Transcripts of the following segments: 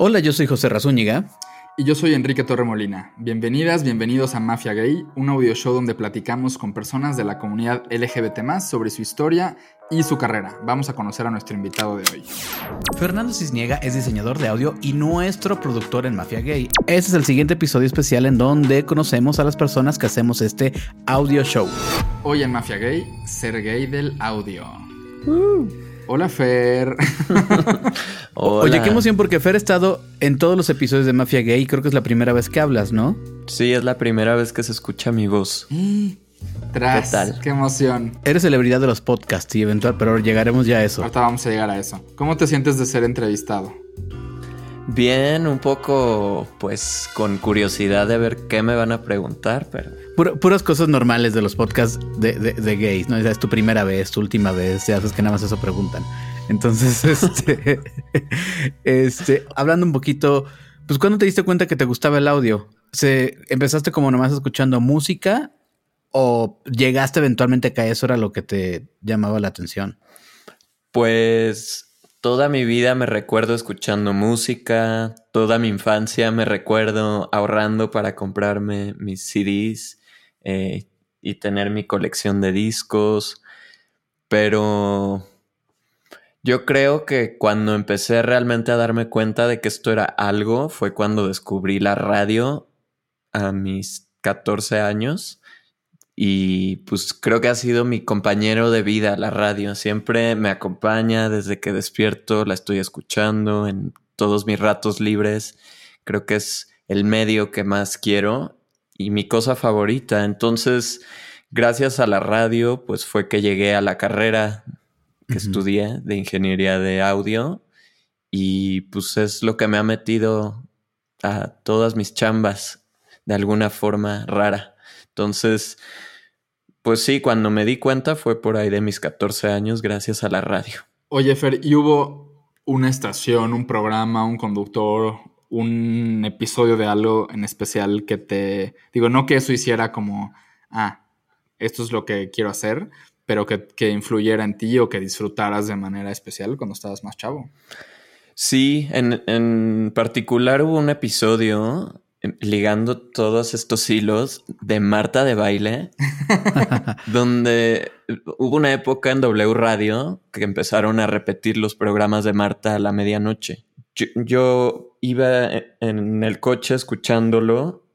Hola, yo soy José Razúñiga. Y yo soy Enrique Torremolina. Bienvenidas, bienvenidos a Mafia Gay, un audio show donde platicamos con personas de la comunidad LGBT sobre su historia y su carrera. Vamos a conocer a nuestro invitado de hoy. Fernando Cisniega es diseñador de audio y nuestro productor en Mafia Gay. Este es el siguiente episodio especial en donde conocemos a las personas que hacemos este audio show. Hoy en Mafia Gay, ser gay del audio. Uh. Hola Fer. Oye, qué emoción porque Fer ha estado en todos los episodios de Mafia Gay. Creo que es la primera vez que hablas, ¿no? Sí, es la primera vez que se escucha mi voz. Tras, ¿Qué tal? Qué emoción. Eres celebridad de los podcasts y eventual, pero llegaremos ya a eso. Ahorita vamos a llegar a eso. ¿Cómo te sientes de ser entrevistado? Bien, un poco pues con curiosidad de ver qué me van a preguntar, pero... puras cosas normales de los podcasts de, de, gays, ¿no? es tu primera vez, tu última vez, ya sabes que nada más eso preguntan. Entonces, este, este, hablando un poquito, pues ¿cuándo te diste cuenta que te gustaba el audio? ¿Se, ¿Empezaste como nomás escuchando música o llegaste eventualmente a que eso era lo que te llamaba la atención? Pues Toda mi vida me recuerdo escuchando música, toda mi infancia me recuerdo ahorrando para comprarme mis CDs eh, y tener mi colección de discos, pero yo creo que cuando empecé realmente a darme cuenta de que esto era algo fue cuando descubrí la radio a mis 14 años y pues creo que ha sido mi compañero de vida la radio. Siempre me acompaña desde que despierto, la estoy escuchando en todos mis ratos libres. Creo que es el medio que más quiero y mi cosa favorita. Entonces, gracias a la radio, pues fue que llegué a la carrera que estudié de ingeniería de audio y pues es lo que me ha metido a todas mis chambas de alguna forma rara. Entonces, pues sí, cuando me di cuenta fue por ahí de mis 14 años gracias a la radio. Oye, Fer, ¿y hubo una estación, un programa, un conductor, un episodio de algo en especial que te... Digo, no que eso hiciera como, ah, esto es lo que quiero hacer, pero que, que influyera en ti o que disfrutaras de manera especial cuando estabas más chavo. Sí, en, en particular hubo un episodio Em, ligando todos estos hilos de Marta de baile, donde hubo una época en W Radio que empezaron a repetir los programas de Marta a la medianoche. Yo, iba en el coche escuchándolo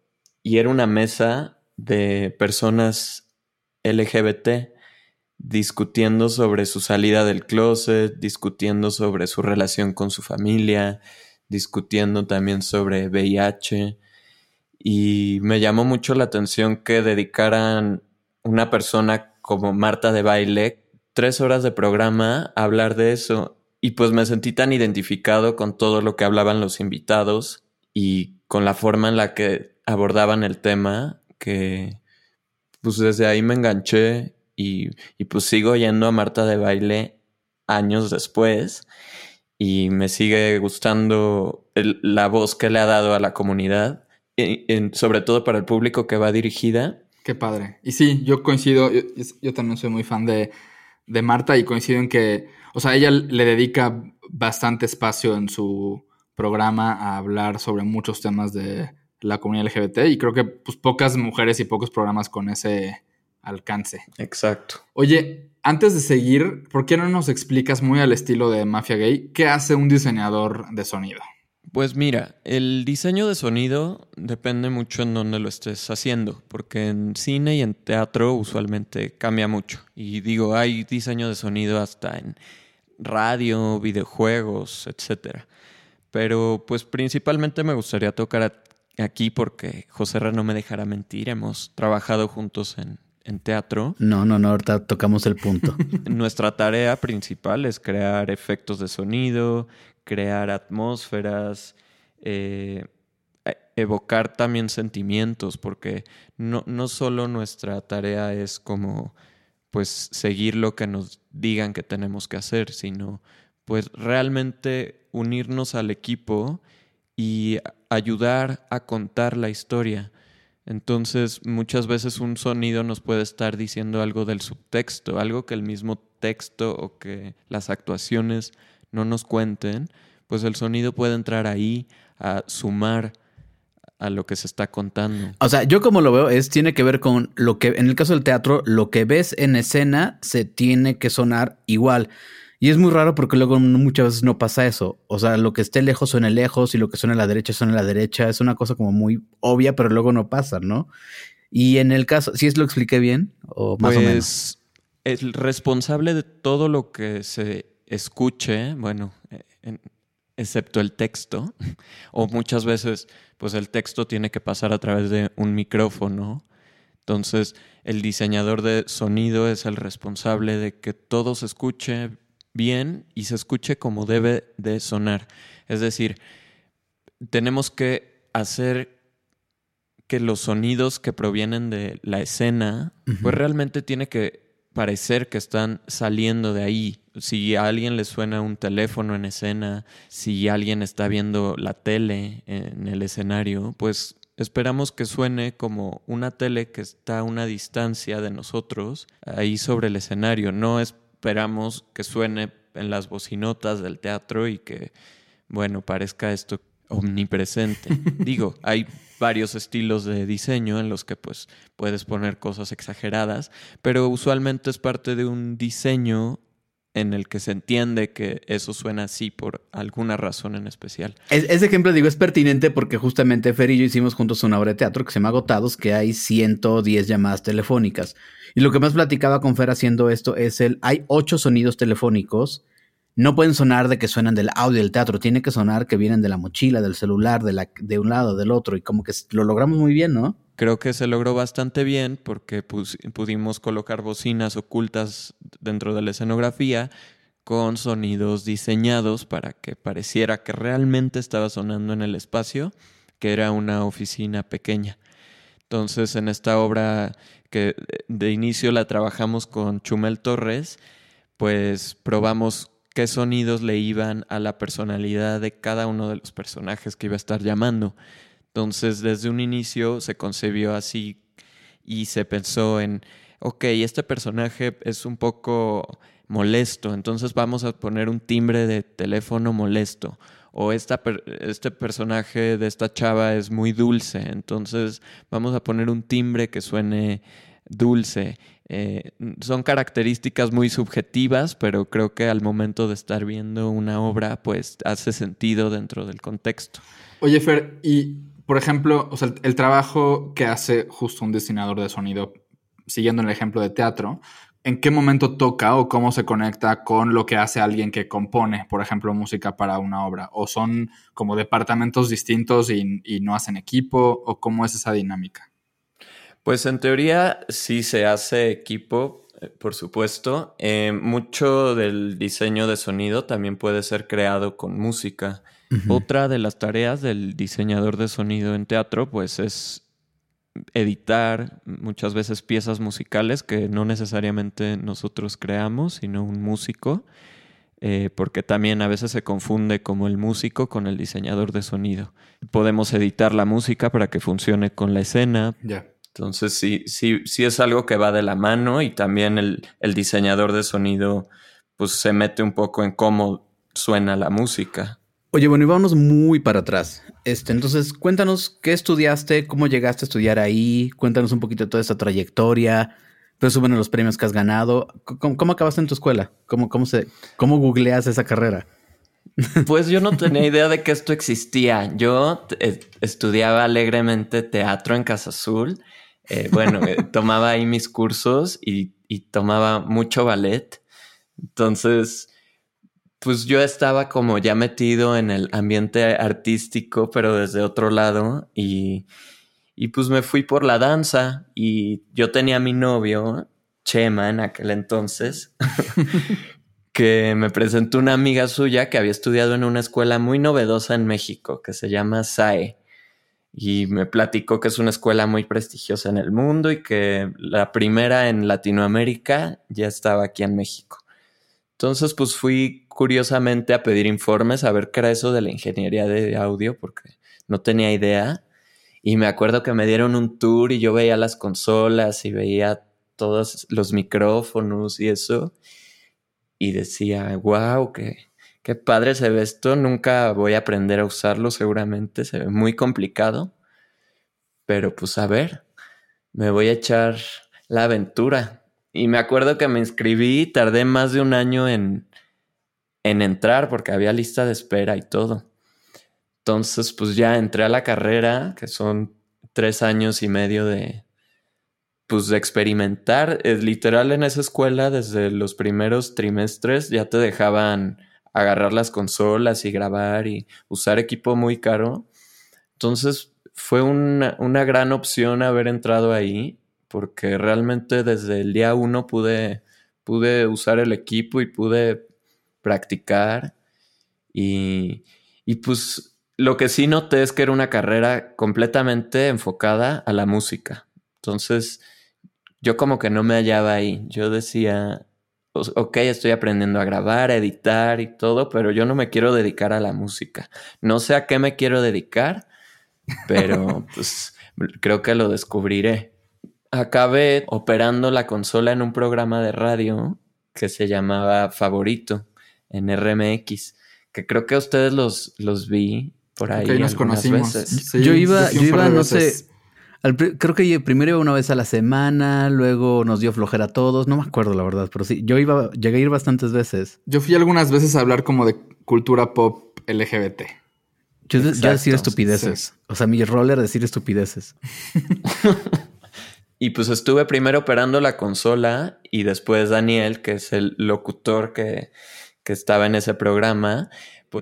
y era una mesa de personas LGBT discutiendo sobre su salida del closet, discutiendo sobre su relación con su familia, discutiendo también sobre VIH, y me llamó mucho la atención que dedicaran una persona como Marta de baile tres horas de programa a hablar de eso. Y pues me sentí tan identificado con todo lo que hablaban los invitados y con la forma en la que abordaban el tema que pues desde ahí me enganché y, pues sigo yendo a Marta de baile años después y me sigue gustando la voz que le ha dado a la comunidad sobre todo para el público que va dirigida. Qué padre. Y sí, yo coincido, yo, también soy muy fan de, de, Marta y coincido en que, o sea, ella le dedica bastante espacio en su programa a hablar sobre muchos temas de la comunidad LGBT y creo que pues pocas mujeres y pocos programas con ese alcance. Exacto. Oye, antes de seguir, ¿por qué no nos explicas muy al estilo de Mafia Gay qué hace un diseñador de sonido? Pues mira, el diseño de sonido depende mucho en dónde lo estés haciendo, porque en cine y en teatro usualmente cambia mucho. Y digo, hay diseño de sonido hasta en radio, videojuegos, etc. Pero pues principalmente me gustaría tocar aquí porque José R. no me dejará mentir, hemos trabajado juntos en, en teatro. No, no, no, ahorita tocamos el punto. Nuestra tarea principal es crear efectos de sonido, crear atmósferas, eh, e, evocar también sentimientos, porque no, no solo nuestra tarea es como pues seguir lo que nos digan que tenemos que hacer, sino pues realmente unirnos al equipo y ayudar a contar la historia. Entonces, muchas veces un sonido nos puede estar diciendo algo del subtexto, algo que el mismo texto o que las actuaciones no nos cuenten, pues el sonido puede entrar ahí a sumar a lo que se está contando. O sea, yo como lo veo es tiene que ver con lo que en el caso del teatro, lo que ves en escena se tiene que sonar igual. Y es muy raro porque luego muchas veces no pasa eso. O sea, lo que esté lejos suena lejos y lo que suena a la derecha suena a la derecha. Es una cosa como muy obvia, pero luego no pasa, ¿no? Y en el caso, ¿sí es lo expliqué bien? O más o Pues menos. el responsable de todo lo que se escuche, bueno, en- excepto el texto, o muchas veces, pues el texto tiene que pasar a través de un micrófono. Entonces, el diseñador de sonido es el responsable de que todo se escuche bien y se escuche como debe de sonar. Es decir, tenemos que hacer que los sonidos que provienen de la escena, pues realmente tiene que parecer que están saliendo de ahí. Si a alguien le suena un teléfono en escena, si alguien está viendo la tele en el escenario, pues esperamos que suene como una tele que está a una distancia de nosotros ahí sobre el escenario. No esperamos que suene en las bocinotas del teatro y que, bueno, parezca esto omnipresente. Digo, hay varios estilos de diseño en los que pues puedes poner cosas exageradas, pero usualmente es parte de un diseño en el que se entiende que eso suena así por alguna razón en especial. Es- ese ejemplo, digo, es pertinente porque justamente Fer y yo hicimos juntos una obra de teatro que se llama Agotados, que hay 110 llamadas telefónicas. Y lo que más platicaba con Fer haciendo esto es el, hay ocho sonidos telefónicos, no pueden sonar de que suenan del audio del teatro, tiene que sonar que vienen de la mochila, del celular, de, la, de un lado, del otro, y como que lo logramos muy bien, ¿no? Creo que se logró bastante bien porque pudimos colocar bocinas ocultas dentro de la escenografía con sonidos diseñados para que pareciera que realmente estaba sonando en el espacio, que era una oficina pequeña. Entonces, en esta obra que de inicio la trabajamos con Chumel Torres, pues probamos qué sonidos le iban a la personalidad de cada uno de los personajes que iba a estar llamando. Entonces, desde un inicio se concebió así y se pensó en, ok, este personaje es un poco molesto, entonces vamos a poner un timbre de teléfono molesto. O esta per- este personaje de esta chava es muy dulce, entonces vamos a poner un timbre que suene dulce. Eh, son características muy subjetivas, pero creo que al momento de estar viendo una obra, pues hace sentido dentro del contexto. Oye, Fer, y por ejemplo, o sea, el, trabajo que hace justo un diseñador de sonido, siguiendo el ejemplo de teatro, ¿en qué momento toca o cómo se conecta con lo que hace alguien que compone, por ejemplo, música para una obra? ¿O son como departamentos distintos y, y no hacen equipo? ¿O cómo es esa dinámica? Pues en teoría sí se hace equipo, eh, por supuesto. Eh, mucho del diseño de sonido también puede ser creado con música. Otra de las tareas del diseñador de sonido en teatro, pues es editar muchas veces piezas musicales que no necesariamente nosotros creamos, sino un músico, eh, porque también a veces se confunde como el músico con el diseñador de sonido. Podemos editar la música para que funcione con la escena, entonces sí, sí, sí es algo que va de la mano y también el, el diseñador de sonido pues se mete un poco en cómo suena la música. Oye, bueno, y vámonos muy para atrás. Este, entonces, cuéntanos qué estudiaste, cómo llegaste a estudiar ahí, cuéntanos un poquito de toda esa trayectoria, presúmenos los premios que has ganado. ¿Cómo, cómo acabaste en tu escuela? ¿Cómo, cómo, se, ¿Cómo googleas esa carrera? Pues yo no tenía idea de que esto existía. Yo eh, estudiaba alegremente teatro en Casa Azul. Eh, bueno, eh, tomaba ahí mis cursos y, y tomaba mucho ballet. Entonces, pues yo estaba como ya metido en el ambiente artístico, pero desde otro lado. Y, y pues me fui por la danza. Y yo tenía a mi novio, Chema, en aquel entonces. que me presentó una amiga suya que había estudiado en una escuela muy novedosa en México que se llama SAE. Y me platicó que es una escuela muy prestigiosa en el mundo y que la primera en Latinoamérica ya estaba aquí en México. Entonces, pues fui curiosamente a pedir informes a ver qué era eso de la ingeniería de audio, porque no tenía idea. Y me acuerdo que me dieron un tour y yo veía las consolas y veía todos los micrófonos y eso y decía, wow, qué, qué padre se ve esto, nunca voy a aprender a usarlo seguramente, se ve muy complicado, pero pues a ver, me voy a echar la aventura. Y me acuerdo que me inscribí tardé más de un año en, en entrar porque había lista de espera y todo. Entonces, pues ya entré a la carrera, que son tres años y medio de, pues de experimentar. Es literal en esa escuela, desde los primeros trimestres, ya te dejaban agarrar las consolas y grabar y usar equipo muy caro. Entonces fue una, una gran opción haber entrado ahí, porque realmente desde el día uno pude, pude usar el equipo y pude practicar. Y, y pues lo que sí noté es que era una carrera completamente enfocada a la música. Entonces, yo como que no me hallaba ahí. Yo decía, ok, estoy aprendiendo a grabar, a editar y todo, pero yo no me quiero dedicar a la música. No sé a qué me quiero dedicar, pero pues creo que lo descubriré. Acabé operando la consola en un programa de radio que se llamaba Favorito en RMX, que creo que a ustedes los, los vi por ahí. Ok, nos conocimos. yo iba, yo iba, no sé, creo que primero iba una vez a la semana, luego nos dio flojera a todos, no me acuerdo la verdad, pero sí, yo iba, llegué a ir bastantes veces. Yo fui algunas veces a hablar como de cultura pop LGBT. Yo, decía estupideces. O sea, mi rol era decir estupideces. y pues estuve primero operando la consola y después Daniel, que es el locutor que, que estaba en ese programa,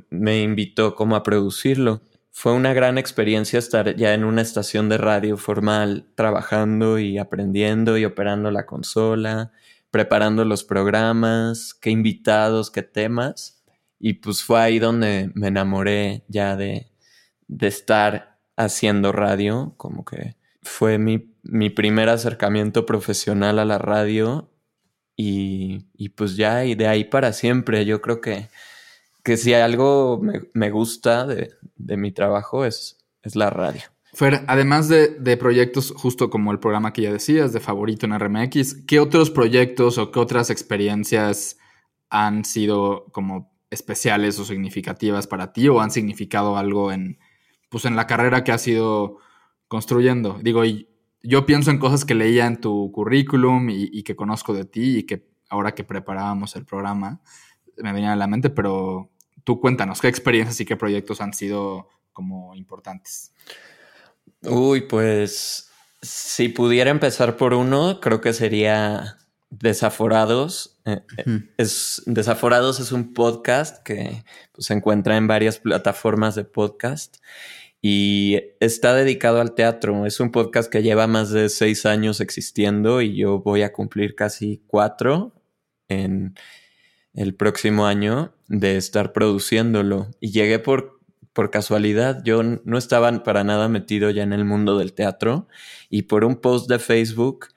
me invitó como a producirlo fue una gran experiencia estar ya en una estación de radio formal, trabajando y aprendiendo y operando la consola, preparando los programas, qué invitados, qué temas. Y pues fue ahí donde me enamoré ya de, de estar haciendo radio, como que fue mi, mi primer acercamiento profesional a la radio y, y pues ya, y de ahí para siempre, yo creo que que si algo me, gusta de, mi trabajo es, es, la radio. Fer, además de, proyectos justo como el programa que ya decías, de favorito en RMX, ¿qué otros proyectos o qué otras experiencias han sido como especiales o significativas para ti o han significado algo en, pues en la carrera que has ido construyendo? Digo, yo pienso en cosas que leía en tu currículum y, y que conozco de ti y que ahora que preparábamos el programa, me venían a la mente, pero tú cuéntanos, ¿qué experiencias y qué proyectos han sido como importantes? Uy, pues si pudiera empezar por uno, creo que sería Desaforados. Eh, eh, es, Desaforados es un podcast que pues, se encuentra en varias plataformas de podcast y está dedicado al teatro. Es un podcast que lleva más de seis años existiendo y yo voy a cumplir casi cuatro en, el próximo año de estar produciéndolo. Y llegué por, por casualidad. Yo no estaba para nada metido ya en el mundo del teatro. Y por un post de Facebook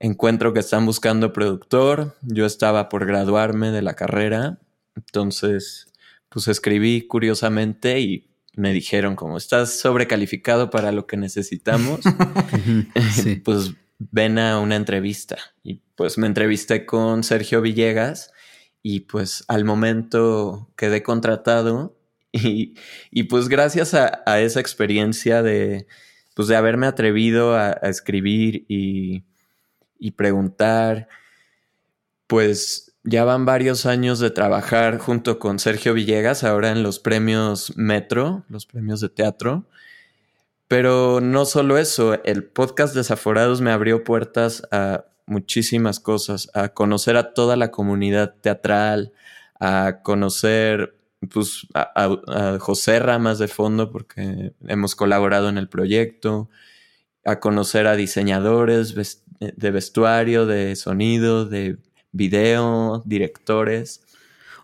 encuentro que están buscando productor. Yo estaba por graduarme de la carrera. Entonces, pues escribí curiosamente y me dijeron como estás sobrecalificado para lo que necesitamos, pues ven a una entrevista. Y pues me entrevisté con Sergio Villegas y pues al momento quedé contratado. Y, y pues gracias a, a, esa experiencia de, pues de haberme atrevido a, a escribir y, y, preguntar, pues ya van varios años de trabajar junto con Sergio Villegas ahora en los premios Metro, los premios de teatro. Pero no solo eso, el podcast Desaforados me abrió puertas a muchísimas cosas, a conocer a toda la comunidad teatral, a conocer pues, a, José Ramas de fondo porque hemos colaborado en el proyecto, a conocer a diseñadores de vestuario, de sonido, de video, directores.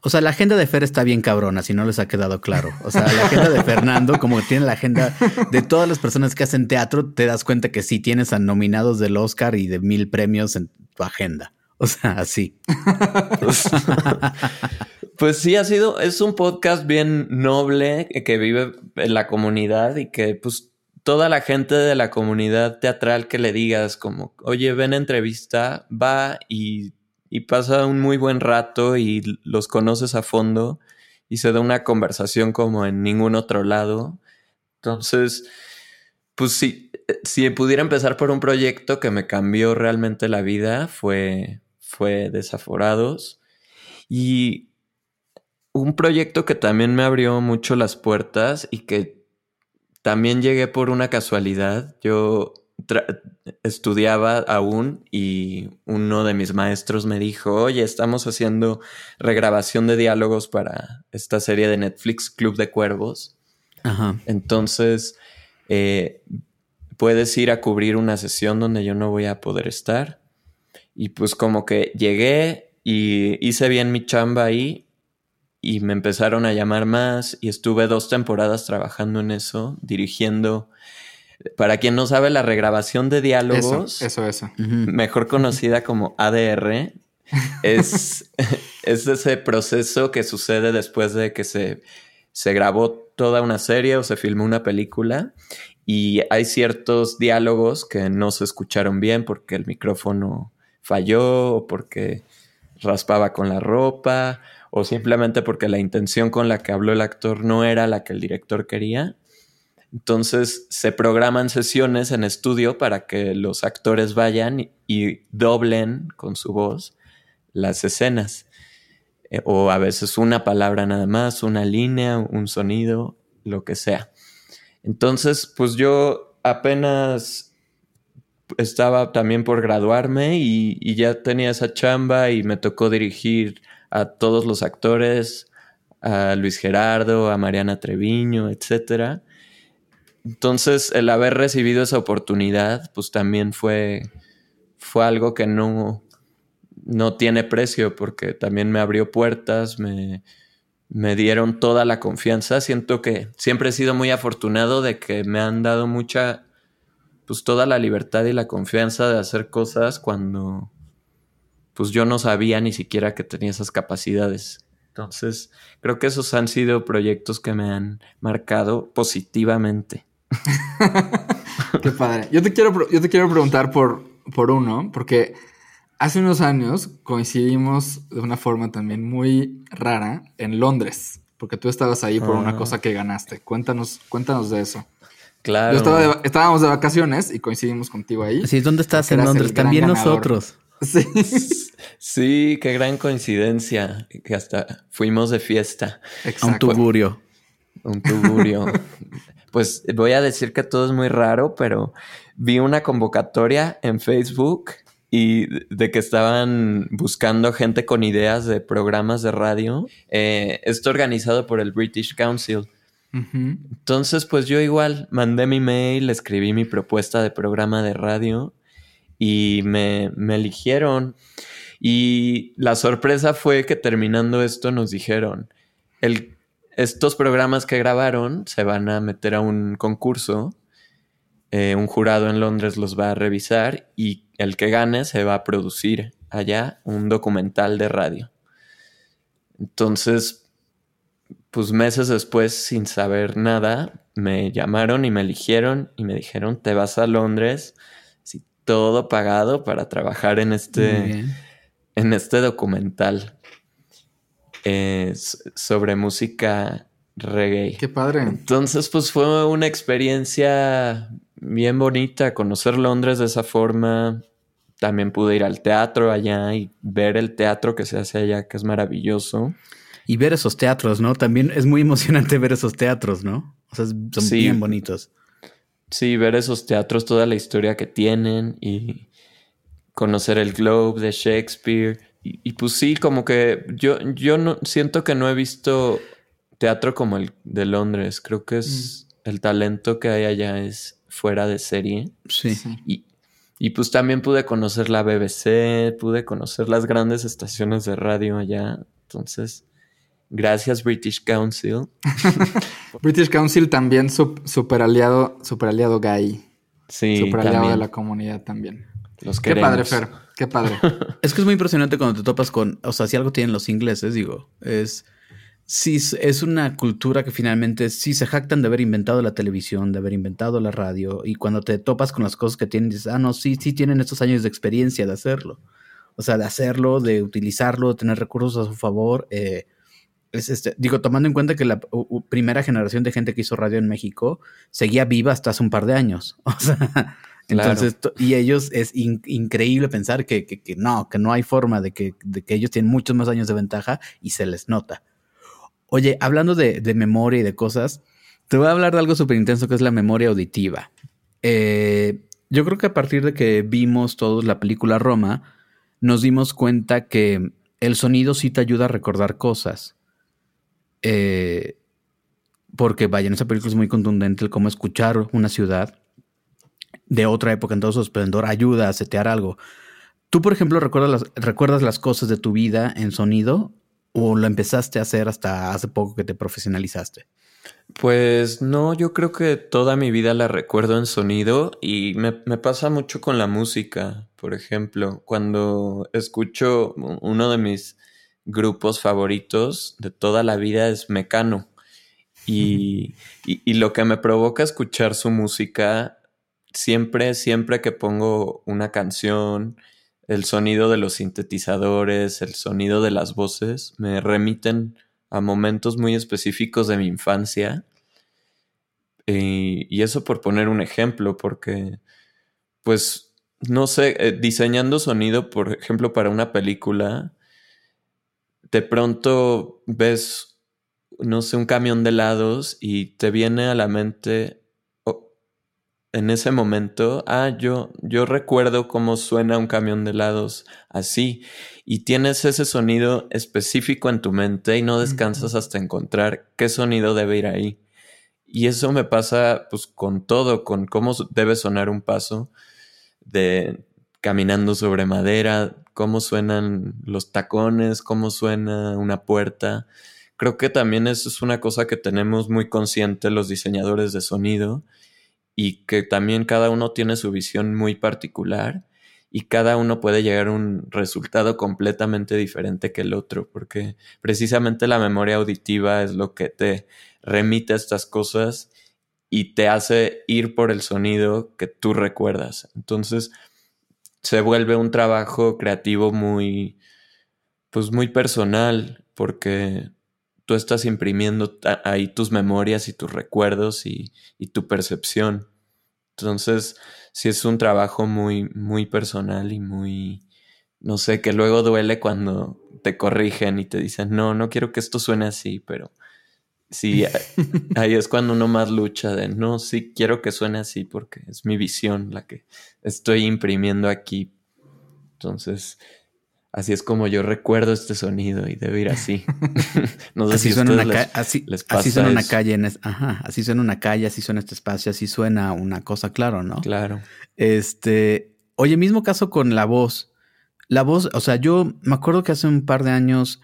O sea, la agenda de Fer está bien cabrona, si no les ha quedado claro. O sea, la agenda de Fernando, como tiene la agenda de todas las personas que hacen teatro, te das cuenta que sí tienes a nominados del Oscar y de mil premios en tu agenda. O sea, así. pues sí, ha sido, es un podcast bien noble que vive en la comunidad y que pues toda la gente de la comunidad teatral que le digas como, oye, ven entrevista, va y y pasa un muy buen rato y los conoces a fondo y se da una conversación como en ningún otro lado. Entonces, pues sí, si pudiera empezar por un proyecto que me cambió realmente la vida, fue, fue Desaforados. Y un proyecto que también me abrió mucho las puertas y que también llegué por una casualidad. Yo estudiaba aún y uno de mis maestros me dijo, oye, estamos haciendo regrabación de diálogos para esta serie de Netflix Club de Cuervos. Ajá. Entonces, eh, puedes ir a cubrir una sesión donde yo no voy a poder estar. Y pues como que llegué y hice bien mi chamba ahí y me empezaron a llamar más y estuve dos temporadas trabajando en eso, dirigiendo. Para quien no sabe, la regrabación de diálogos, eso, eso, mejor conocida como ADR, es, es ese proceso que sucede después de que se, se grabó toda una serie o se filmó una película. Y hay ciertos diálogos que no se escucharon bien porque el micrófono falló o porque raspaba con la ropa o simplemente porque la intención con la que habló el actor no era la que el director quería. Entonces se programan sesiones en estudio para que los actores vayan y doblen con su voz las escenas. Eh, o a veces una palabra nada más, una línea, un sonido, lo que sea. Entonces, pues yo apenas estaba también por graduarme y, ya tenía esa chamba y me tocó dirigir a todos los actores, a Luis Gerardo, a Mariana Treviño, etc. Entonces, el haber recibido esa oportunidad, pues también fue, fue algo que no, no tiene precio porque también me abrió puertas, me, me dieron toda la confianza. Siento que siempre he sido muy afortunado de que me han dado mucha, pues toda la libertad y la confianza de hacer cosas cuando, pues yo no sabía ni siquiera que tenía esas capacidades. Entonces, creo que esos han sido proyectos que me han marcado positivamente. Qué padre. Yo te quiero, yo te quiero preguntar por, por uno, porque Hace unos años coincidimos de una forma también muy rara en Londres, porque tú estabas ahí por una ah. cosa que ganaste. Cuéntanos, cuéntanos de eso. Claro. estábamos de vacaciones y coincidimos contigo ahí. Sí, ¿dónde estás en Londres? También nosotros. Sí. sí, qué gran coincidencia que hasta fuimos de fiesta. Exacto. un tugurio. Un tugurio. pues voy a decir que todo es muy raro, pero vi una convocatoria en Facebook y de que estaban buscando gente con ideas de programas de radio. Eh, esto organizado por el British Council. Entonces, pues yo igual mandé mi mail, escribí mi propuesta de programa de radio y me, me eligieron. Y la sorpresa fue que terminando esto nos dijeron, el, estos programas que grabaron se van a meter a un concurso eh, un jurado en Londres los va a revisar y el que gane se va a producir allá un documental de radio. Entonces, pues meses después, sin saber nada, me llamaron y me eligieron y me dijeron, te vas a Londres, así, todo pagado para trabajar en este, en este documental sobre música reggae. Qué padre. Entonces, pues fue una experiencia bien bonita conocer Londres de esa forma. También pude ir al teatro allá y ver el teatro que se hace allá, que es maravilloso. Y ver esos teatros, ¿no? También es muy emocionante ver esos teatros, ¿no? O sea, son bien bonitos. Sí, ver esos teatros, toda la historia que tienen y conocer el Globe de Shakespeare. Y, pues sí, como que yo, yo no siento que no he visto teatro como el de Londres. Creo que es mm. el talento que hay allá es fuera de serie. Sí. Y, y pues también pude conocer la BBC, pude conocer las grandes estaciones de radio allá. Entonces, gracias British Council. British Council también super aliado, super aliado gay. Sí, super aliado de la comunidad también. Los Qué padre, Fer. Qué padre. es que es muy impresionante cuando te topas con, o sea, si algo tienen los ingleses, digo, es sí es una cultura que finalmente sí se jactan de haber inventado la televisión, de haber inventado la radio, y cuando te topas con las cosas que tienen, dices, ah, no, sí, sí tienen estos años de experiencia de hacerlo. O sea, de hacerlo, de utilizarlo, de tener recursos a su favor. Eh, es este, digo, tomando en cuenta que la primera generación de gente que hizo radio en México seguía viva hasta hace un par de años. O sea, entonces, y ellos es increíble pensar que, que, no, que no hay forma de que, de que ellos tienen muchos más años de ventaja y se les nota. Oye, hablando de, de memoria y de cosas, te voy a hablar de algo súper intenso que es la memoria auditiva. Eh, yo creo que a partir de que vimos todos la película Roma, nos dimos cuenta que el sonido sí te ayuda a recordar cosas. Eh, porque vaya, en esa película es muy contundente el cómo escuchar una ciudad de otra época en todo su esplendor ayuda a setear algo. ¿Tú, por ejemplo, recuerdas las, recuerdas las cosas de tu vida en sonido o lo empezaste a hacer hasta hace poco que te profesionalizaste? Pues no, yo creo que toda mi vida la recuerdo en sonido y me, me, pasa mucho con la música. Por ejemplo, cuando escucho uno de mis grupos favoritos de toda la vida es Mecano. Y, y, y lo que me provoca escuchar su música siempre, siempre que pongo una canción, el sonido de los sintetizadores, el sonido de las voces, me remiten a momentos muy específicos de mi infancia. Y, eso por poner un ejemplo, porque, pues, no sé, eh, diseñando sonido, por ejemplo, para una película, de pronto ves, no sé, un camión de helados y te viene a la mente en ese momento, ah, yo, yo recuerdo cómo suena un camión de helados así, y tienes ese sonido específico en tu mente y no descansas hasta encontrar qué sonido debe ir ahí. Y eso me pasa pues con todo, con cómo debe sonar un paso de caminando sobre madera, cómo suenan los tacones, cómo suena una puerta. Creo que también eso es una cosa que tenemos muy consciente los diseñadores de sonido y que también cada uno tiene su visión muy particular y cada uno puede llegar a un resultado completamente diferente que el otro, porque precisamente la memoria auditiva es lo que te remite a estas cosas y te hace ir por el sonido que tú recuerdas. Entonces se vuelve un trabajo creativo muy, pues muy personal, porque tú estás imprimiendo ahí tus memorias y tus recuerdos y, y, tu percepción. Entonces, sí es un trabajo muy, muy personal y muy, no sé, que luego duele cuando te corrigen y te dicen, no, no quiero que esto suene así, pero sí, ahí es cuando uno más lucha de, no, sí quiero que suene así porque es mi visión la que estoy imprimiendo aquí. Entonces, Así es como yo recuerdo este sonido y debe ir así. no sé así si suena una así, así suena una calle, en ajá, así suena una calle, así suena este espacio, así suena una cosa, claro, ¿no? Claro. Este, oye, mismo caso con la voz. La voz, o sea, yo me acuerdo que hace un par de años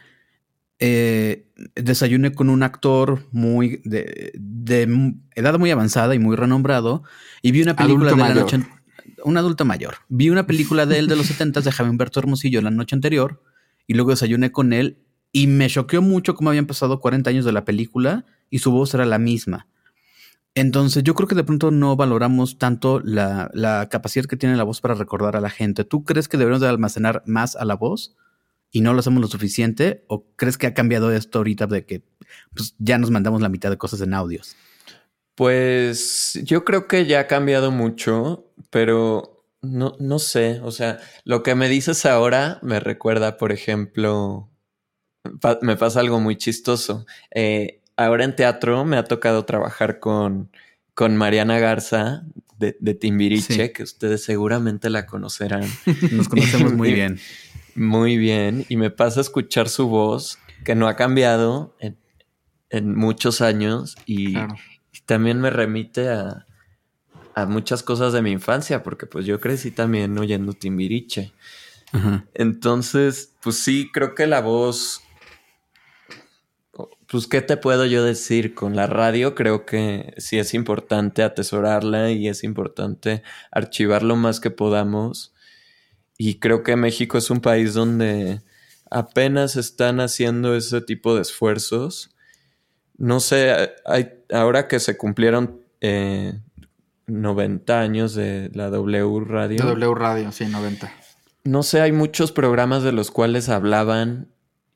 eh, desayuné con un actor muy de, de, edad muy avanzada y muy renombrado y vi una película de la noche un adulto mayor. Vi una película de él de los 70 de Javier Humberto Hermosillo la noche anterior y luego desayuné con él y me choqueó mucho cómo habían pasado 40 años de la película y su voz era la misma. Entonces yo creo que de pronto no valoramos tanto la, la, capacidad que tiene la voz para recordar a la gente. ¿Tú crees que debemos de almacenar más a la voz y no lo hacemos lo suficiente? ¿O crees que ha cambiado esto ahorita de que pues, ya nos mandamos la mitad de cosas en audios? Pues yo creo que ya ha cambiado mucho, pero no, no sé, o sea, lo que me dices ahora me recuerda, por ejemplo, me pasa algo muy chistoso. Eh, ahora en teatro me ha tocado trabajar con, con Mariana Garza de, de Timbiriche, que ustedes seguramente la conocerán. Nos conocemos muy bien. Muy bien, y me pasa a escuchar su voz, que no ha cambiado en, en muchos años, y, también me remite a, muchas cosas de mi infancia, porque pues yo crecí también oyendo Timbiriche. Entonces, pues sí, creo que la voz, pues qué te puedo yo decir con la radio, creo que sí es importante atesorarla y es importante archivar lo más que podamos. Y creo que México es un país donde apenas están haciendo ese tipo de esfuerzos no sé, hay, ahora que se cumplieron 90 eh, años de la W Radio. De W Radio, sí, 90. No sé, hay muchos programas de los cuales hablaban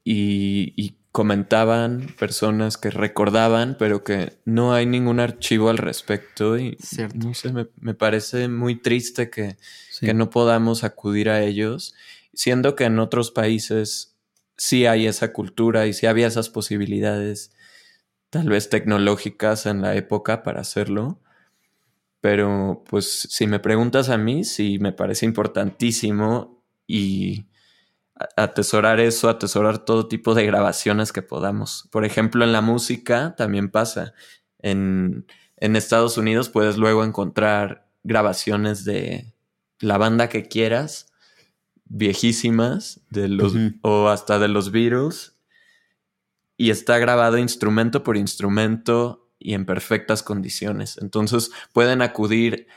y, comentaban, personas que recordaban, pero que no hay ningún archivo al respecto y no sé, me, parece muy triste que, que, no podamos acudir a ellos, siendo que en otros países sí hay esa cultura y sí había esas posibilidades, tal vez tecnológicas en la época para hacerlo. Pero pues si me preguntas a mí, sí me parece importantísimo y atesorar eso, atesorar todo tipo de grabaciones que podamos. Por ejemplo, en la música también pasa. En, Estados Unidos puedes luego encontrar grabaciones de la banda que quieras, viejísimas, de los, o hasta de los Beatles, y está grabado instrumento por instrumento y en perfectas condiciones. Entonces pueden acudir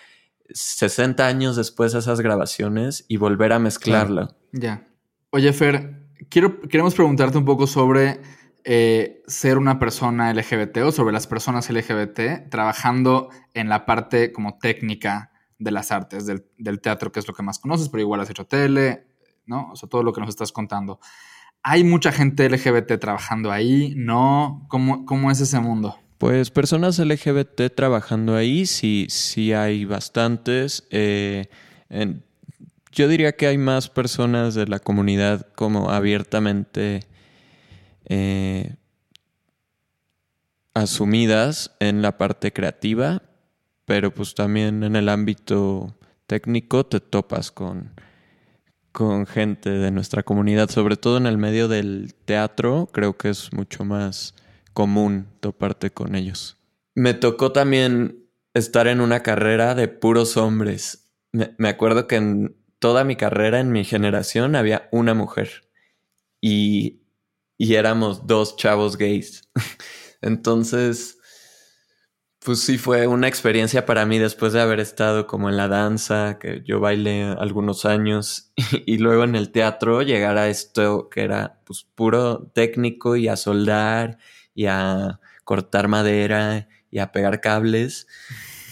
60 años después a esas grabaciones y volver a mezclarlo. Ya. Oye, Fer, quiero, queremos preguntarte un poco sobre eh, ser una persona LGBT o sobre las personas LGBT trabajando en la parte como técnica de las artes, del, teatro, que es lo que más conoces, pero igual has hecho tele, ¿no? O sea, todo lo que nos estás contando. ¿Hay mucha gente LGBT trabajando ahí? ¿No? ¿Cómo, cómo es ese mundo? Pues personas LGBT trabajando ahí, sí, sí hay bastantes. Eh, yo diría que hay más personas de la comunidad como abiertamente eh, asumidas en la parte creativa, pero pues también en el ámbito técnico te topas con, con gente de nuestra comunidad, sobre todo en el medio del teatro, creo que es mucho más común toparte con ellos. Me tocó también estar en una carrera de puros hombres. Me, acuerdo que en, toda mi carrera, en mi generación, había una mujer. Y, y éramos dos chavos gays. Entonces, pues sí fue una experiencia para mí después de haber estado como en la danza, que yo bailé algunos años, y, luego en el teatro llegar a esto que era pues puro técnico y a soldar y a cortar madera y a pegar cables.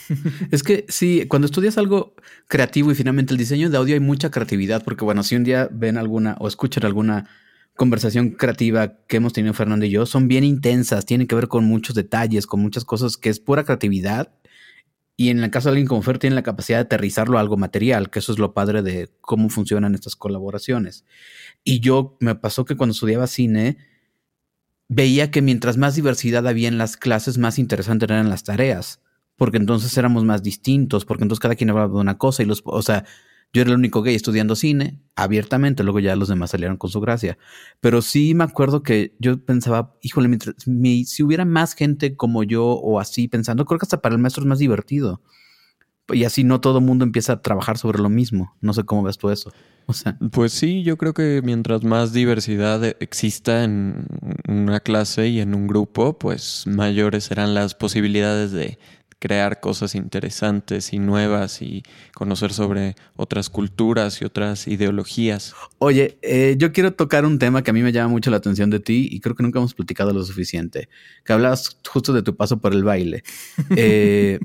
es que sí, cuando estudias algo creativo y finalmente el diseño de audio hay mucha creatividad, porque bueno, si un día ven alguna o escuchan alguna conversación creativa que hemos tenido Fernando y yo, son bien intensas, tienen que ver con muchos detalles, con muchas cosas que es pura creatividad. Y en el caso de alguien como Fer, tiene la capacidad de aterrizarlo a algo material, que eso es lo padre de cómo funcionan estas colaboraciones. Y yo me pasó que cuando estudiaba cine, veía que mientras más diversidad había en las clases, más interesantes eran las tareas porque entonces éramos más distintos, porque entonces cada quien hablaba de una cosa y los, o sea, yo era el único gay estudiando cine abiertamente, luego ya los demás salieron con su gracia. Pero sí me acuerdo que yo pensaba, híjole, mientras, si hubiera más gente como yo o así pensando, creo que hasta para el maestro es más divertido. Y así no todo el mundo empieza a trabajar sobre lo mismo. No sé cómo ves tú eso. O sea. Pues sí, yo creo que mientras más diversidad exista en una clase y en un grupo, pues mayores serán las posibilidades de crear cosas interesantes y nuevas y conocer sobre otras culturas y otras ideologías. Oye, eh, yo quiero tocar un tema que a mí me llama mucho la atención de ti y creo que nunca hemos platicado lo suficiente, que hablabas justo de tu paso por el baile. Eh,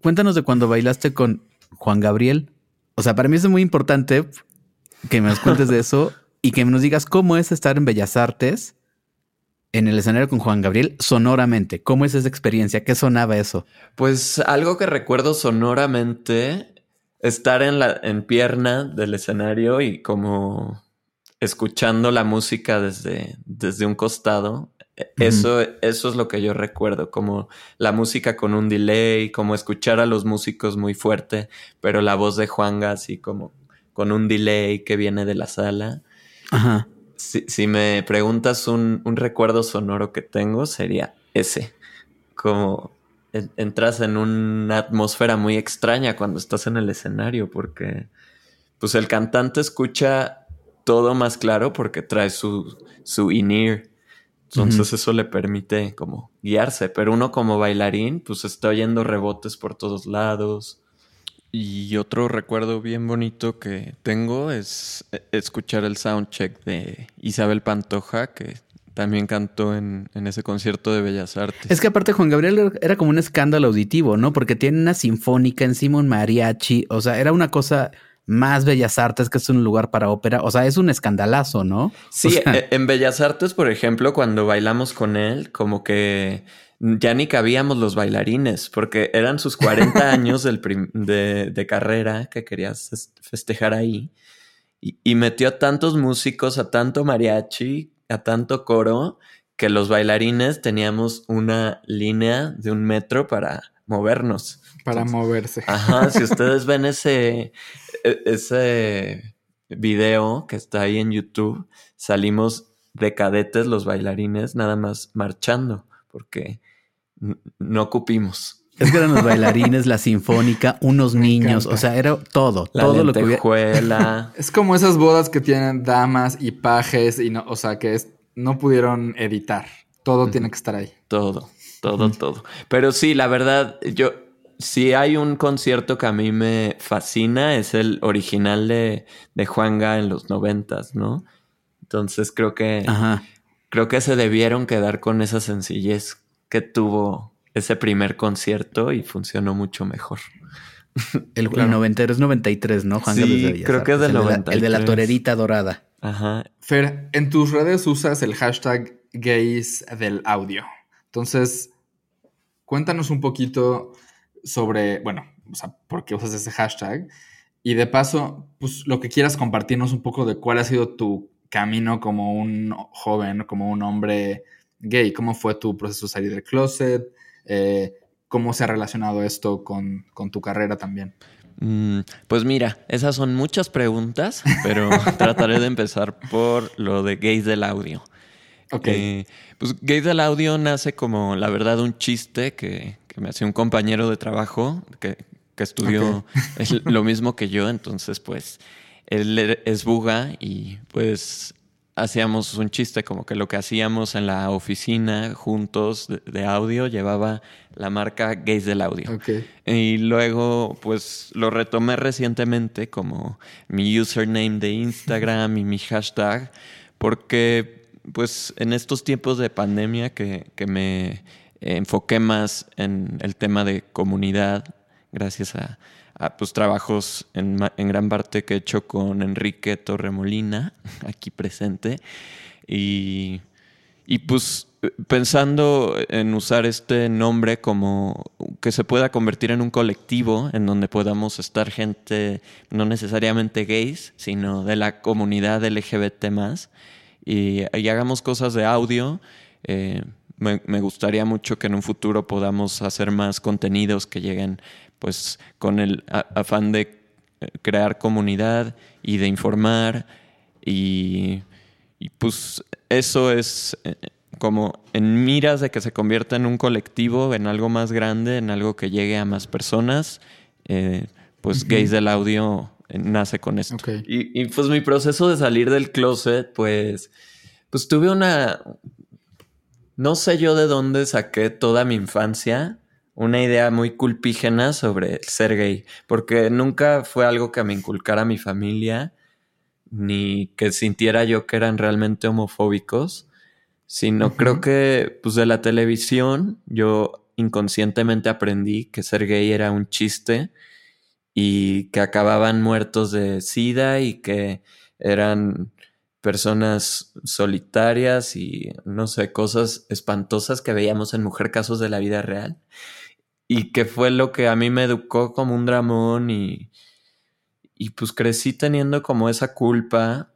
cuéntanos de cuando bailaste con Juan Gabriel. O sea, para mí es muy importante que me cuentes de eso y que nos digas cómo es estar en Bellas Artes en el escenario con Juan Gabriel sonoramente. ¿Cómo es esa experiencia? ¿Qué sonaba eso? Pues algo que recuerdo sonoramente, estar en la en pierna del escenario y como escuchando la música desde, desde un costado. E, eso, eso es lo que yo recuerdo, como la música con un delay, como escuchar a los músicos muy fuerte, pero la voz de Juan así como con un delay que viene de la sala. Ajá. Si, me preguntas un, recuerdo sonoro que tengo, sería ese. Como entras en una atmósfera muy extraña cuando estás en el escenario, porque pues el cantante escucha todo más claro porque trae su, su in-ear. Entonces eso le permite como guiarse, pero uno como bailarín pues está oyendo rebotes por todos lados, y otro recuerdo bien bonito que tengo es eh, escuchar el soundcheck de Isabel Pantoja, que también cantó en, ese concierto de Bellas Artes. Es que aparte Juan Gabriel era como un escándalo auditivo, ¿no? Porque tiene una sinfónica, encima un mariachi, o sea, era una cosa más Bellas Artes, que es un lugar para ópera. O sea, es un escandalazo, ¿no? Sí, e, en Bellas Artes, por ejemplo, cuando bailamos con él, como que ya ni cabíamos los bailarines, porque eran sus 40 años de, carrera que querías festejar ahí. Y, y, metió a tantos músicos, a tanto mariachi, a tanto coro, que los bailarines teníamos una línea de un metro para movernos. Para moverse. Ajá, si ustedes ven ese, ese video que está ahí en YouTube, salimos de cadetes los bailarines nada más marchando, porque no cupimos. Es que eran los bailarines, la sinfónica, unos niños, o sea, era todo, todo lo que hubiera. es como esas bodas que tienen damas y pajes y no, o sea, que es, no pudieron editar. Todo tiene que estar ahí. Todo, todo, todo. Pero sí, la verdad, yo, si hay un concierto que a mí me fascina, es el original de, de Juanga en los noventas, ¿no? Entonces creo que, creo que se debieron quedar con esa sencillez que tuvo ese primer concierto y funcionó mucho mejor. El, claro. el 90 es 93, ¿no? Juan sí, creo que es del 93. el de la torerita dorada. Ajá. Fer, en tus redes usas el hashtag gays del audio. Entonces, cuéntanos un poquito sobre, bueno, o sea, por qué usas ese hashtag. Y de paso, pues lo que quieras compartirnos un poco de cuál ha sido tu camino como un joven, como un hombre gay. ¿Cómo fue tu proceso de salir del closet? Eh, ¿Cómo se ha relacionado esto con, tu carrera también? Mm, pues mira, esas son muchas preguntas, pero trataré de empezar por lo de gays del audio. Ok. Eh, pues gays del audio nace como, la verdad, un chiste que, me hacía un compañero de trabajo que, estudió lo mismo que yo, entonces pues él es buga y pues hacíamos un chiste como que lo que hacíamos en la oficina juntos de, audio llevaba la marca Gays del Audio. Y luego pues lo retomé recientemente como mi username de Instagram y mi hashtag porque pues en estos tiempos de pandemia que, que me enfoqué más en el tema de comunidad gracias a pues, trabajos en, en, gran parte que he hecho con Enrique Torremolina, aquí presente. Y, y pues pensando en usar este nombre como que se pueda convertir en un colectivo en donde podamos estar gente no necesariamente gays, sino de la comunidad LGBT más, y, y hagamos cosas de audio. Eh, me, me, gustaría mucho que en un futuro podamos hacer más contenidos que lleguen pues con el afán de eh, crear comunidad y de informar y, pues eso es eh, como en miras de que se convierta en un colectivo, en algo más grande, en algo que llegue a más personas, eh, pues Gays del Audio nace con esto. Y, y, pues mi proceso de salir del closet, pues, pues tuve una... No sé yo de dónde saqué toda mi infancia, una idea muy culpígena sobre ser gay, porque nunca fue algo que me inculcara mi familia, ni que sintiera yo que eran realmente homofóbicos, sino creo que pues de la televisión yo inconscientemente aprendí que ser gay era un chiste y que acababan muertos de sida y que eran personas solitarias y no sé, cosas espantosas que veíamos en Mujer Casos de la Vida Real y que fue lo que a mí me educó como un dramón y, y pues crecí teniendo como esa culpa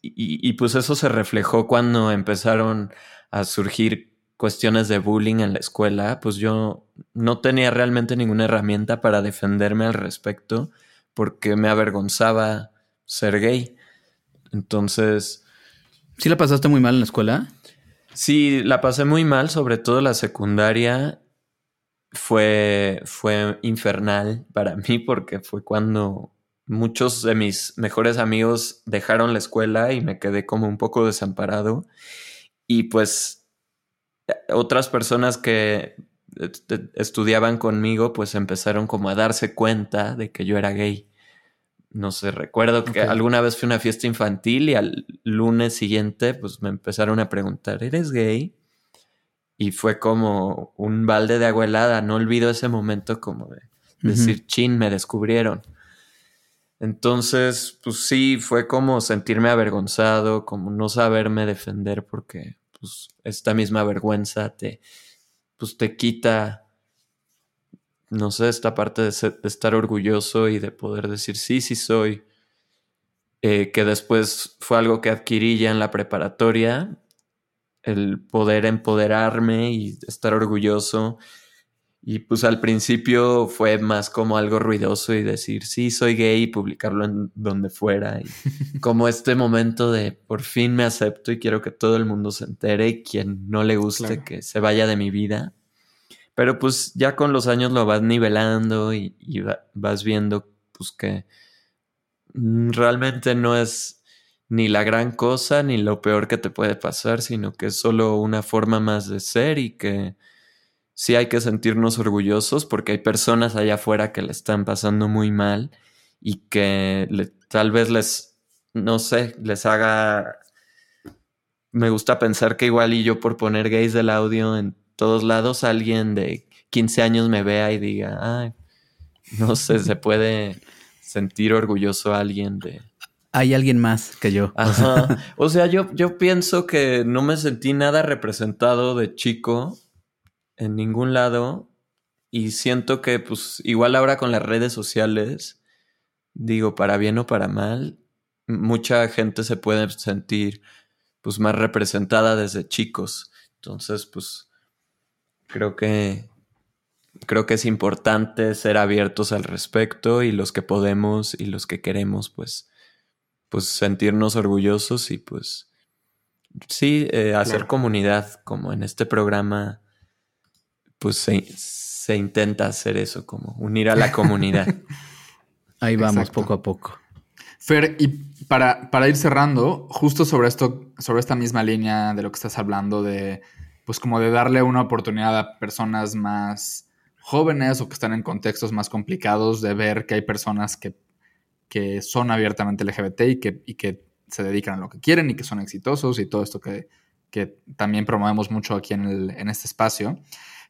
y, y, pues eso se reflejó cuando empezaron a surgir cuestiones de bullying en la escuela, pues yo no tenía realmente ninguna herramienta para defenderme al respecto porque me avergonzaba ser gay. Entonces... ¿Sí la pasaste muy mal en la escuela? Sí, la pasé muy mal, sobre todo la secundaria fue, fue infernal para mí porque fue cuando muchos de mis mejores amigos dejaron la escuela y me quedé como un poco desamparado. Y pues otras personas que estudiaban conmigo pues empezaron como a darse cuenta de que yo era gay. No sé, recuerdo que alguna vez fui a una fiesta infantil y al lunes siguiente pues me empezaron a preguntar, ¿eres gay? y fue como un balde de agua helada. No olvido ese momento como de decir, chin, me descubrieron. Entonces, pues sí, fue como sentirme avergonzado, como no saberme defender porque pues esta misma vergüenza te, pues te quita, no sé, esta parte de, estar orgulloso y de poder decir, sí, sí soy, eh, que después fue algo que adquirí ya en la preparatoria, el poder empoderarme y estar orgulloso y pues al principio fue más como algo ruidoso y decir, sí, soy gay y publicarlo en donde fuera. Y como este momento de por fin me acepto y quiero que todo el mundo se entere y quien no le guste que se vaya de mi vida. Pero pues ya con los años lo vas nivelando y, vas viendo pues que realmente no es ni la gran cosa ni lo peor que te puede pasar, sino que es solo una forma más de ser y que sí hay que sentirnos orgullosos porque hay personas allá afuera que le están pasando muy mal y que tal vez les, no sé, les haga... Me gusta pensar que igual y yo por poner gays del audio en todos lados, alguien de 15 años me vea y diga, ay, no sé, se puede sentir orgulloso alguien de... Hay alguien más que yo. Ajá. O sea, yo, yo pienso que no me sentí nada representado de chico en ningún lado y siento que pues igual ahora con las redes sociales, digo, para bien o para mal, mucha gente se puede sentir pues más representada desde chicos. Entonces, pues creo que creo que es importante ser abiertos al respecto y los que podemos y los que queremos pues pues sentirnos orgullosos y pues sí eh, hacer comunidad como en este programa pues se, intenta hacer eso, como unir a la comunidad. Ahí vamos, poco a poco. Fer, y para, para, ir cerrando, justo sobre esto, sobre esta misma línea de lo que estás hablando, de pues como de darle una oportunidad a personas más jóvenes o que están en contextos más complicados, de ver que hay personas que, que son abiertamente LGBT y que, y que se dedican a lo que quieren y que son exitosos y todo esto que, que también promovemos mucho aquí en, el, en este espacio.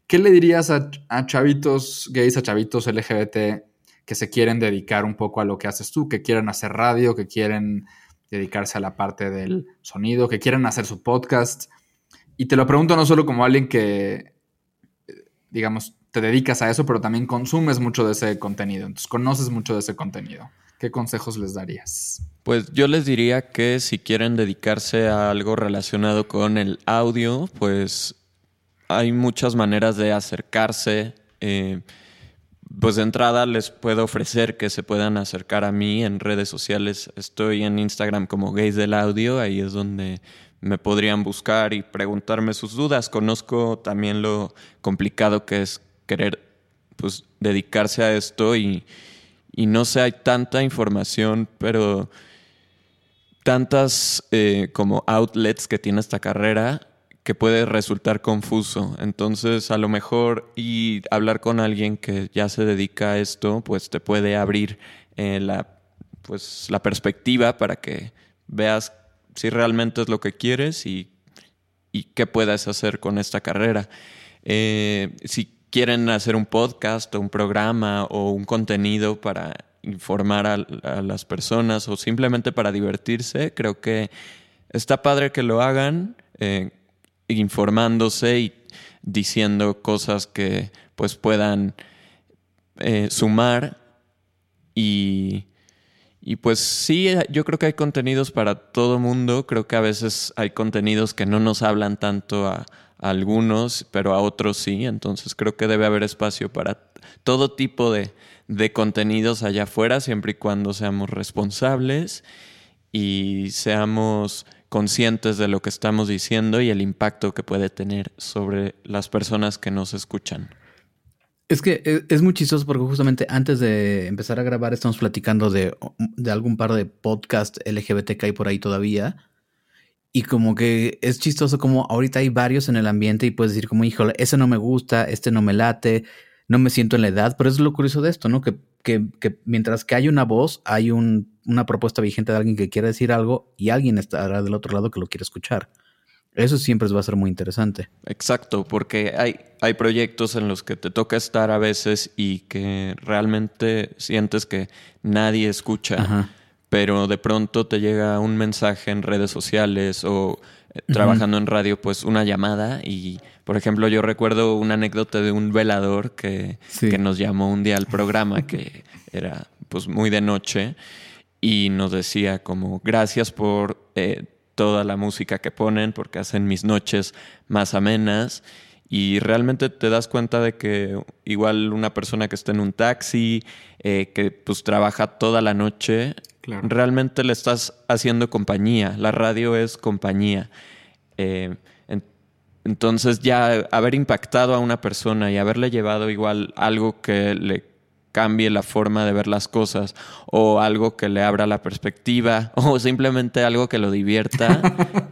¿Qué le dirías a, chavitos gays, a chavitos LGBT que se quieren dedicar un poco a lo que haces tú, que quieren hacer radio, que quieren dedicarse a la parte del sonido, que quieren hacer su podcast? Y te lo pregunto no solo como alguien que, digamos, te dedicas a eso, pero también consumes mucho de ese contenido, entonces conoces mucho de ese contenido. ¿Qué consejos les darías? Pues yo les diría que si quieren dedicarse a algo relacionado con el audio, pues hay muchas maneras de acercarse. Eh, pues de entrada les puedo ofrecer que se puedan acercar a mí en redes sociales. Estoy en Instagram como Gays del Audio, ahí es donde me podrían buscar y preguntarme sus dudas. Conozco también lo complicado que es querer pues dedicarse a esto y, no sé, hay tanta información, pero tantas eh, como outlets que tiene esta carrera que puede resultar confuso. Entonces, a lo mejor y hablar con alguien que ya se dedica a esto, pues te puede abrir eh, la, pues, la perspectiva para que veas si realmente es lo que quieres y, qué puedes hacer con esta carrera. Eh, si quieren hacer un podcast o un programa o un contenido para informar a, las personas o simplemente para divertirse, creo que está padre que lo hagan. Eh, informándose y diciendo cosas que pues puedan eh, sumar y, y pues sí, yo creo que hay contenidos para todo mundo, creo que a veces hay contenidos que no nos hablan tanto a, algunos, pero a otros sí, entonces creo que debe haber espacio para todo tipo de, de contenidos allá afuera, siempre y cuando seamos responsables y seamos conscientes de lo que estamos diciendo y el impacto que puede tener sobre las personas que nos escuchan. Es que e, es muy chistoso porque justamente antes de empezar a grabar estamos platicando de, algún par de podcasts LGBT que hay por ahí todavía. Y como que es chistoso como ahorita hay varios en el ambiente y puedes decir como, híjole, ese no me gusta, este no me late, no me siento en la edad. Pero es lo curioso de esto, ¿no? Que, que, que mientras que hay una voz, hay un una propuesta vigente de alguien que quiere decir algo y alguien estará del otro lado que lo quiere escuchar. Eso siempre va a ser muy interesante. Exacto, porque hay, hay proyectos en los que te toca estar a veces y que realmente sientes que nadie escucha, pero de pronto te llega un mensaje en redes sociales o eh, trabajando en radio, pues una llamada y, por ejemplo, yo recuerdo una anécdota de un velador que, que nos llamó un día al programa que era pues muy de noche y nos decía como gracias por eh, toda la música que ponen porque hacen mis noches más amenas y realmente te das cuenta de que igual una persona que está en un taxi, eh, que pues trabaja toda la noche, realmente le estás haciendo compañía. La radio es compañía. Eh, entonces ya haber impactado a una persona y haberle llevado igual algo que le cambie la forma de ver las cosas o algo que le abra la perspectiva o simplemente algo que lo divierta,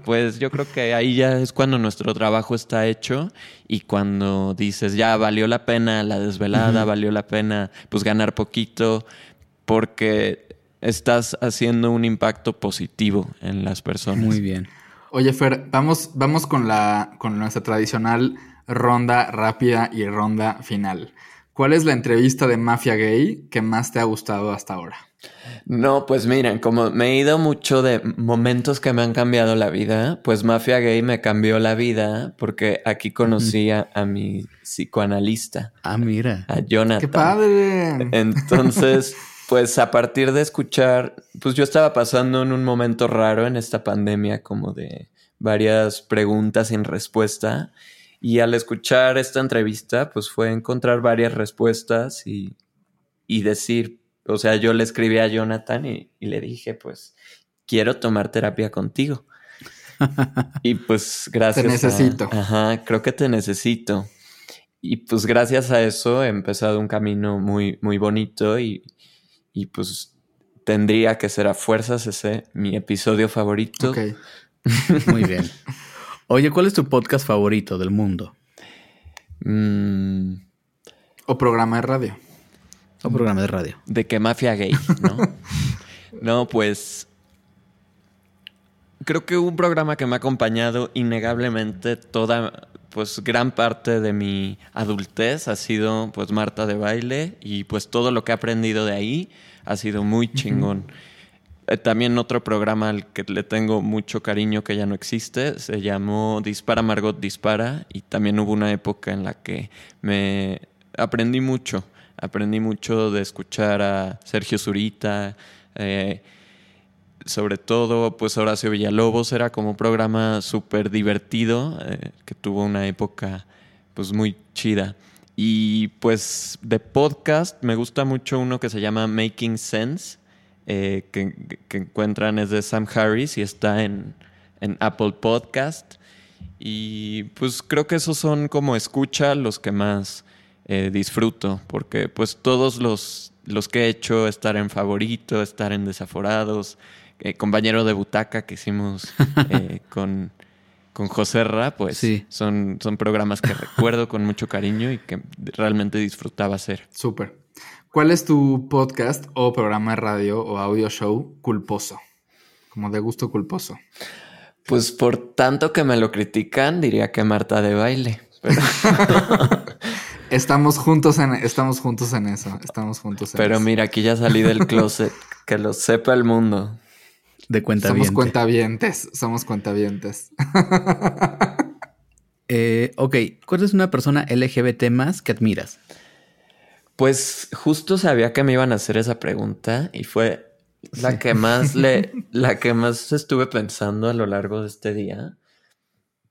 pues yo creo que ahí ya es cuando nuestro trabajo está hecho y cuando dices, ya valió la pena la desvelada, valió la pena pues ganar poquito porque estás haciendo un impacto positivo en las personas. Muy bien. Oye, Fer, vamos, vamos con la con nuestra tradicional ronda rápida y ronda final. ¿Cuál es la entrevista de Mafia Gay que más te ha gustado hasta ahora? No, pues miren, como me he ido mucho de momentos que me han cambiado la vida, pues Mafia Gay me cambió la vida porque aquí conocí a, mi psicoanalista. Ah, mira. A Jonathan. ¡Qué padre! Entonces, pues a partir de escuchar, pues yo estaba pasando en un momento raro en esta pandemia, como de varias preguntas sin respuesta. Y al escuchar esta entrevista, pues fue encontrar varias respuestas y, decir, o sea, yo le escribí a Jonathan y, le dije, pues, quiero tomar terapia contigo. y pues gracias. Te necesito. ajá, creo que te necesito. Y pues gracias a eso he empezado un camino muy, muy bonito y, y pues tendría que ser a fuerzas ese mi episodio favorito. Muy bien. Oye, ¿cuál es tu podcast favorito del mundo? Mm. O programa de radio. O programa de radio. De que mafia gay, ¿no? no, pues. Creo que un programa que me ha acompañado innegablemente toda, pues gran parte de mi adultez ha sido pues Marta de baile y pues todo lo que he aprendido de ahí ha sido muy chingón. También otro programa al que le tengo mucho cariño que ya no existe, se llamó Dispara Margot Dispara y también hubo una época en la que me aprendí mucho, aprendí mucho de escuchar a Sergio Zurita, eh, sobre todo pues Horacio Villalobos, era como un programa súper divertido eh, que tuvo una época pues muy chida. Y pues de podcast me gusta mucho uno que se llama Making Sense eh, que, encuentran es de Sam Harris y está en, Apple Podcast. Y pues creo que esos son como escucha los que más eh, disfruto, porque pues todos los, los que he hecho, estar en favorito, estar en desaforados, eh, compañero de butaca que hicimos con, con José Ra, pues son, son programas que recuerdo con mucho cariño y que realmente disfrutaba hacer. Súper. ¿Cuál es tu podcast o programa de radio o audio show culposo? Como de gusto culposo. Pues por tanto que me lo critican, diría que Marta de baile. estamos juntos en estamos juntos en eso. Estamos juntos en Pero mira, aquí ya salí del closet. que lo sepa el mundo. De cuenta Somos cuentavientes. Somos cuentavientes. eh, ok, ¿cuál es una persona LGBT más que admiras? Pues justo sabía que me iban a hacer esa pregunta y fue la que más le, la que más estuve pensando a lo largo de este día.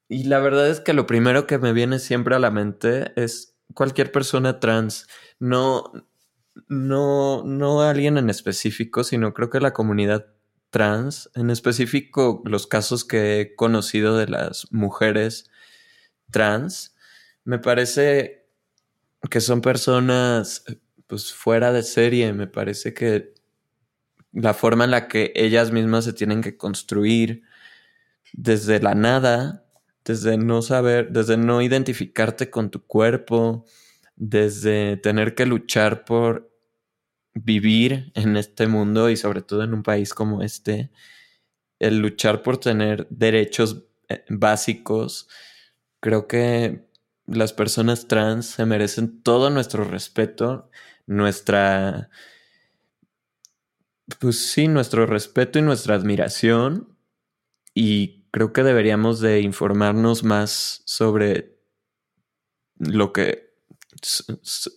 Y la verdad es que lo primero que me viene siempre a la mente es cualquier persona trans. No, no, no alguien en específico, sino creo que la comunidad trans, en específico los casos que he conocido de las mujeres trans, me parece que son personas pues fuera de serie. Me parece que la forma en la que ellas mismas se tienen que construir desde la nada, desde no saber, desde no identificarte con tu cuerpo, desde tener que luchar por vivir en este mundo y sobre todo en un país como este, el luchar por tener derechos eh, básicos. Creo que las personas trans se merecen todo nuestro respeto, nuestra, pues sí, nuestro respeto y nuestra admiración. Y creo que deberíamos de informarnos más sobre lo que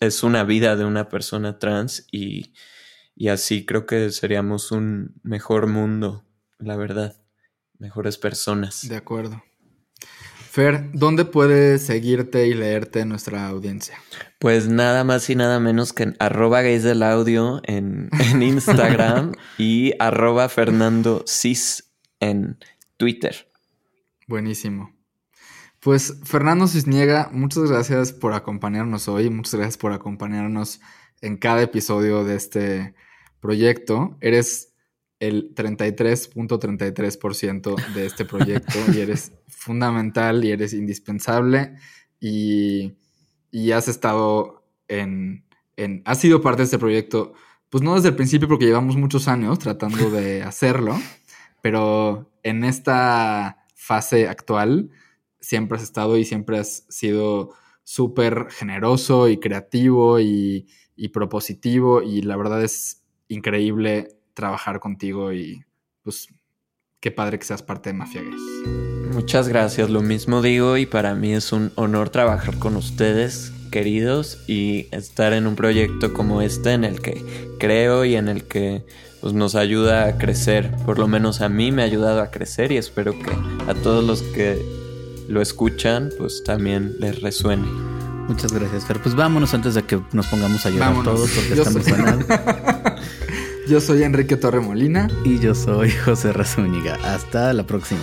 es una vida de una persona trans y, y así creo que seríamos un mejor mundo, la verdad, mejores personas. De acuerdo. Fer, ¿dónde puede seguirte y leerte nuestra audiencia? Pues nada más y nada menos que en arroba gays del audio en, Instagram y arroba Fernando Cis en Twitter. Buenísimo. Pues Fernando Cisniega, muchas gracias por acompañarnos hoy, muchas gracias por acompañarnos en cada episodio de este proyecto. Eres el 33.33% de este proyecto y eres fundamental y eres indispensable y, has estado en, en, has sido parte de este proyecto, pues no desde el principio porque llevamos muchos años tratando de hacerlo, pero en esta fase actual siempre has estado y siempre has sido súper generoso y creativo y, y propositivo y la verdad es increíble trabajar contigo y pues qué padre que seas parte de Mafia Gays. Muchas gracias, lo mismo digo y para mí es un honor trabajar con ustedes, queridos, y estar en un proyecto como este en el que creo y en el que pues, nos ayuda a crecer. Por lo menos a mí me ha ayudado a crecer y espero que a todos los que lo escuchan pues también les resuene. Muchas gracias, Fer. Pues vámonos antes de que nos pongamos a llorar todos porque estamos ganando. Yo soy Enrique Torremolina. Y yo soy José Razúñiga. Hasta la próxima.